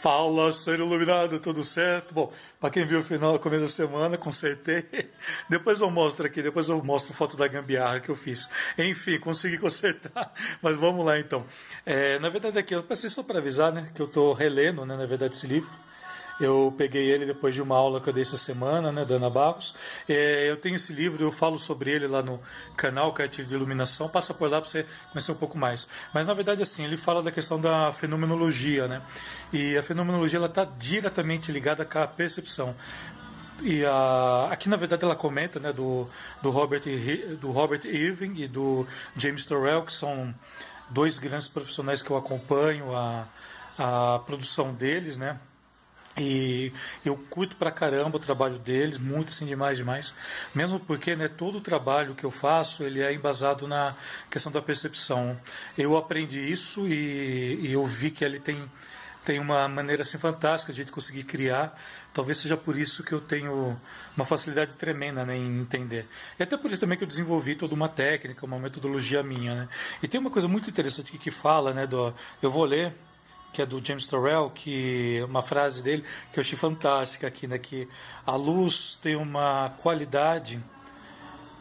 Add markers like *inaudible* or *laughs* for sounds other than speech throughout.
Fala, ser iluminado, tudo certo? Bom, para quem viu o final, começo da semana, consertei. *laughs* Depois eu mostro aqui, depois eu mostro foto da gambiarra que eu fiz. Enfim, consegui consertar. *laughs* Mas vamos lá então. É, na verdade, aqui eu passei só para avisar, né, que eu estou relendo, né, na verdade, esse livro. Eu peguei ele depois de uma aula que eu dei essa semana, né, da Ana Barros. É, eu tenho esse livro, eu falo sobre ele lá no canal Cartilha de Iluminação. Passa por lá para você conhecer um pouco mais. Mas na verdade, assim, ele fala da questão da fenomenologia, né? E a fenomenologia ela está diretamente ligada com a percepção. E a, aqui na verdade ela comenta, né, do, do Robert do Robert Irving e do James Turrell, que são dois grandes profissionais que eu acompanho a, a produção deles, né? E eu curto pra caramba o trabalho deles, muito assim, demais, demais. Mesmo porque né, todo o trabalho que eu faço, ele é embasado na questão da percepção. Eu aprendi isso e, e eu vi que ele tem, tem uma maneira assim fantástica de conseguir criar. Talvez seja por isso que eu tenho uma facilidade tremenda né, em entender. E até por isso também que eu desenvolvi toda uma técnica, uma metodologia minha. Né? E tem uma coisa muito interessante que fala, né, do, eu vou ler que é do James Turrell, que uma frase dele que eu achei fantástica aqui, né, que a luz tem uma qualidade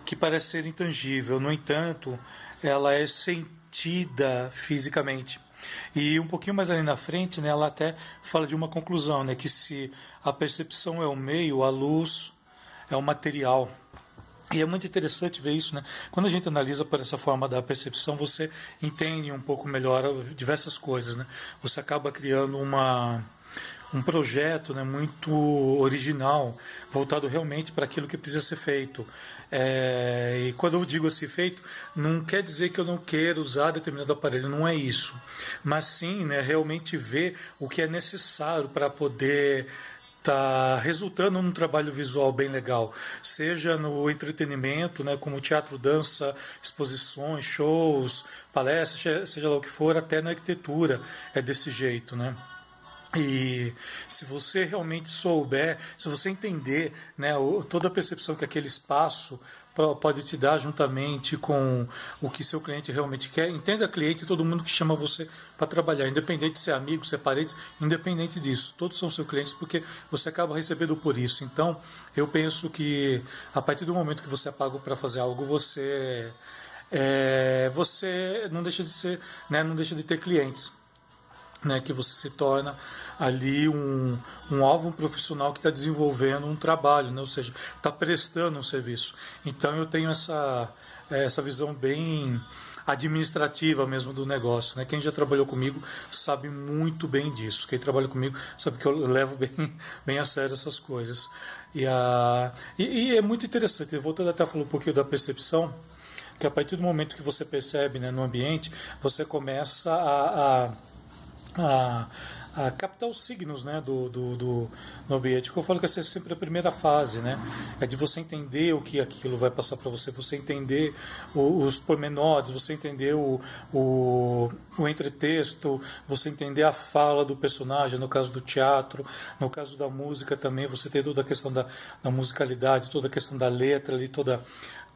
que parece ser intangível, no entanto, ela é sentida fisicamente. E um pouquinho mais ali na frente, né, ela até fala de uma conclusão, né, que se a percepção é o meio, a luz é o material. E é muito interessante ver isso, né? Quando a gente analisa por essa forma da percepção, você entende um pouco melhor diversas coisas, né? Você acaba criando uma um projeto né, muito original, voltado realmente para aquilo que precisa ser feito. É, e quando eu digo assim feito, não quer dizer que eu não quero usar determinado aparelho, não é isso. Mas sim, né, realmente ver o que é necessário para poder está resultando num trabalho visual bem legal, seja no entretenimento, né, como teatro, dança, exposições, shows, palestras, seja lá o que for, até na arquitetura é desse jeito, né? E se você realmente souber, se você entender né, toda a percepção que aquele espaço pode te dar juntamente com o que seu cliente realmente quer. Entenda cliente todo mundo que chama você para trabalhar, independente de ser amigo, ser parente, independente disso. Todos são seus clientes porque você acaba recebendo por isso. Então, eu penso que a partir do momento que você é pago para fazer algo, você é, você não deixa de ser, né, não deixa de ter clientes né, que você se torna ali um, um alvo um profissional que está desenvolvendo um trabalho, né, ou seja, está prestando um serviço. Então eu tenho essa, essa visão bem administrativa mesmo do negócio. Né? Quem já trabalhou comigo sabe muito bem disso. Quem trabalha comigo sabe que eu levo bem, *laughs* bem a sério essas coisas. E, a, e, e é muito interessante, voltando até a falar um pouquinho da percepção, que a partir do momento que você percebe né, no ambiente, você começa a, a a, a captar os signos né, do, do, do, do ambiente. Eu falo que essa é sempre a primeira fase, né? É de você entender o que aquilo vai passar para você, você entender o, os pormenores, você entender o, o, o entretexto, você entender a fala do personagem, no caso do teatro, no caso da música também, você tem toda a questão da, da musicalidade, toda a questão da letra ali, toda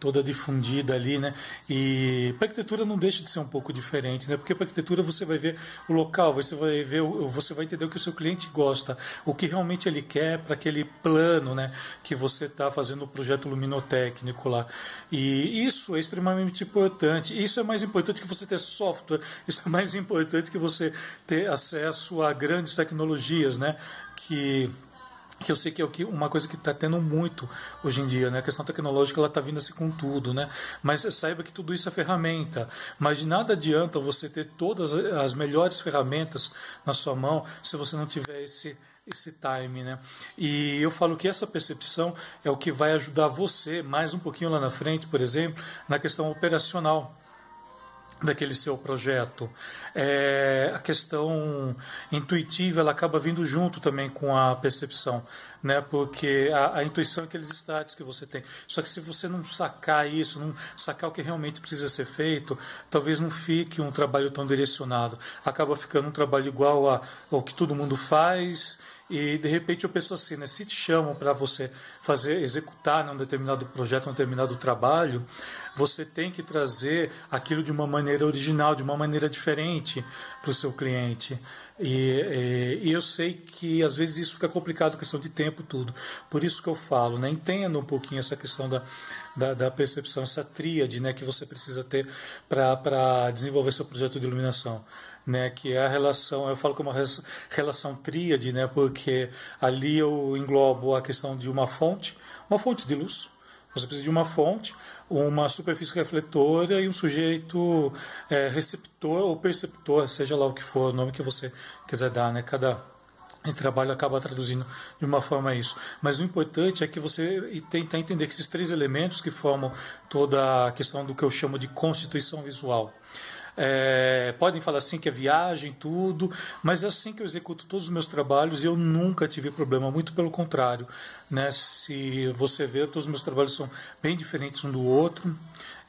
toda difundida ali, né? E para arquitetura não deixa de ser um pouco diferente, né? Porque para arquitetura você vai ver o local, você vai ver, você vai entender o que o seu cliente gosta, o que realmente ele quer para aquele plano, né? Que você está fazendo o projeto luminotécnico lá. E isso é extremamente importante. Isso é mais importante que você ter software. Isso é mais importante que você ter acesso a grandes tecnologias, né? Que que eu sei que é uma coisa que está tendo muito hoje em dia, né? A questão tecnológica ela está vindo assim com tudo, né? Mas saiba que tudo isso é ferramenta. Mas de nada adianta você ter todas as melhores ferramentas na sua mão se você não tiver esse esse time, né? E eu falo que essa percepção é o que vai ajudar você mais um pouquinho lá na frente, por exemplo, na questão operacional daquele seu projeto. É, a questão intuitiva ela acaba vindo junto também com a percepção, né? Porque a, a, intuição é aqueles status que você tem. Só que se você não sacar isso, não sacar o que realmente precisa ser feito, talvez não fique um trabalho tão direcionado. Acaba ficando um trabalho igual a, ao que todo mundo faz E de repente eu penso assim, né? Se te chamam para você fazer, executar um determinado projeto, um determinado trabalho, você tem que trazer aquilo de uma maneira original, de uma maneira diferente para o seu cliente. E, e, e, eu sei que às vezes isso fica complicado, questão de tempo, tudo. Por isso que eu falo, né? Entenda um pouquinho essa questão da, da, da percepção, essa tríade né, que você precisa ter para desenvolver seu projeto de iluminação né, que é a relação, eu falo é uma relação tríade, né, porque ali eu englobo a questão de uma fonte, uma fonte de luz. Você precisa de uma fonte, uma superfície refletora e um sujeito é, receptor ou perceptor, seja lá o que for, o nome que você quiser dar, né? Cada trabalho acaba traduzindo de uma forma isso. Mas o importante é que você tentar entender que esses três elementos que formam toda a questão do que eu chamo de constituição visual. É, podem falar assim que é viagem, tudo, mas é assim que eu executo todos os meus trabalhos e eu nunca tive problema, muito pelo contrário. Né? Se você vê, todos os meus trabalhos são bem diferentes um do outro,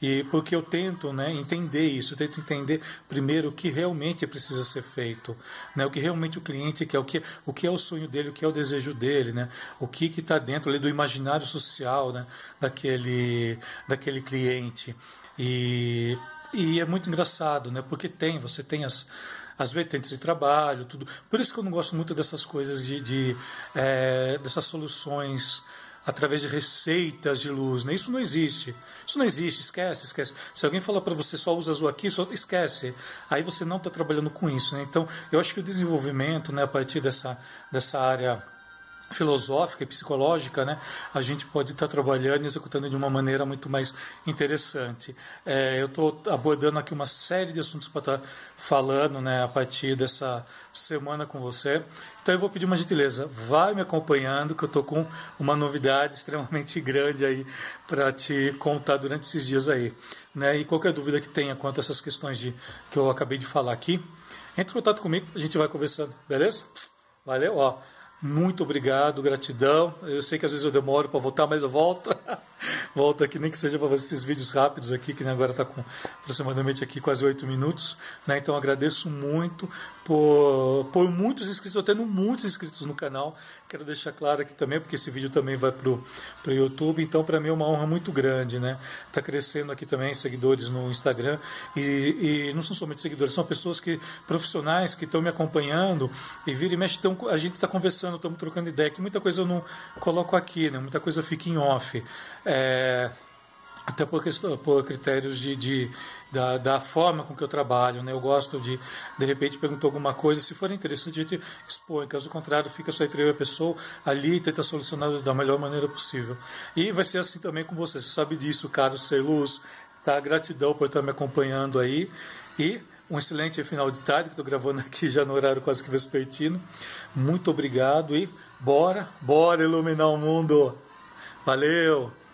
e porque eu tento né, entender isso, eu tento entender primeiro o que realmente precisa ser feito, né? o que realmente o cliente quer, o que, o que é o sonho dele, o que é o desejo dele, né? o que está dentro ali, do imaginário social né, daquele, daquele cliente. E e é muito engraçado, né? Porque tem, você tem as, as vertentes de trabalho, tudo. Por isso que eu não gosto muito dessas coisas de, de é, dessas soluções através de receitas de luz, né? Isso não existe. Isso não existe, esquece, esquece. Se alguém falar para você só usa azul aqui, só esquece. Aí você não está trabalhando com isso, né? Então, eu acho que o desenvolvimento, né, a partir dessa dessa área filosófica e psicológica, né, a gente pode estar trabalhando e executando de uma maneira muito mais interessante. É, eu estou abordando aqui uma série de assuntos para estar falando né, a partir dessa semana com você. Então eu vou pedir uma gentileza, vai me acompanhando, que eu estou com uma novidade *laughs* extremamente grande aí para te contar durante esses dias aí. Né? E qualquer dúvida que tenha quanto a essas questões de, que eu acabei de falar aqui, entre em contato comigo, a gente vai conversando, beleza? Valeu, ó. Muito obrigado, gratidão. Eu sei que às vezes eu demoro para voltar, mas eu volto. *laughs* volto aqui, nem que seja para fazer esses vídeos rápidos aqui, que agora está com aproximadamente aqui quase oito minutos. Né? Então agradeço muito por, por muitos inscritos, estou tendo muitos inscritos no canal. Quero deixar claro aqui também, porque esse vídeo também vai para o YouTube, então para mim é uma honra muito grande, né? Está crescendo aqui também seguidores no Instagram e, e, não são somente seguidores, são pessoas que profissionais que estão me acompanhando e vira e mexe, então a gente está conversando, estamos trocando ideia, que muita coisa eu não coloco aqui, né? Muita coisa fica em off. É, até por, por critérios de, de da, da, forma com que eu trabalho. Né? Eu gosto de, de repente, perguntar alguma coisa, se for interessante, a gente expõe. Caso contrário, fica só entre eu e a pessoa ali e tenta solucionar da melhor maneira possível. E vai ser assim também com você. Você sabe disso, caro Ser Luz. Tá? Gratidão por estar me acompanhando aí. E um excelente final de tarde, que estou gravando aqui já no horário quase que vespertino. Muito obrigado e bora, bora iluminar o mundo. Valeu!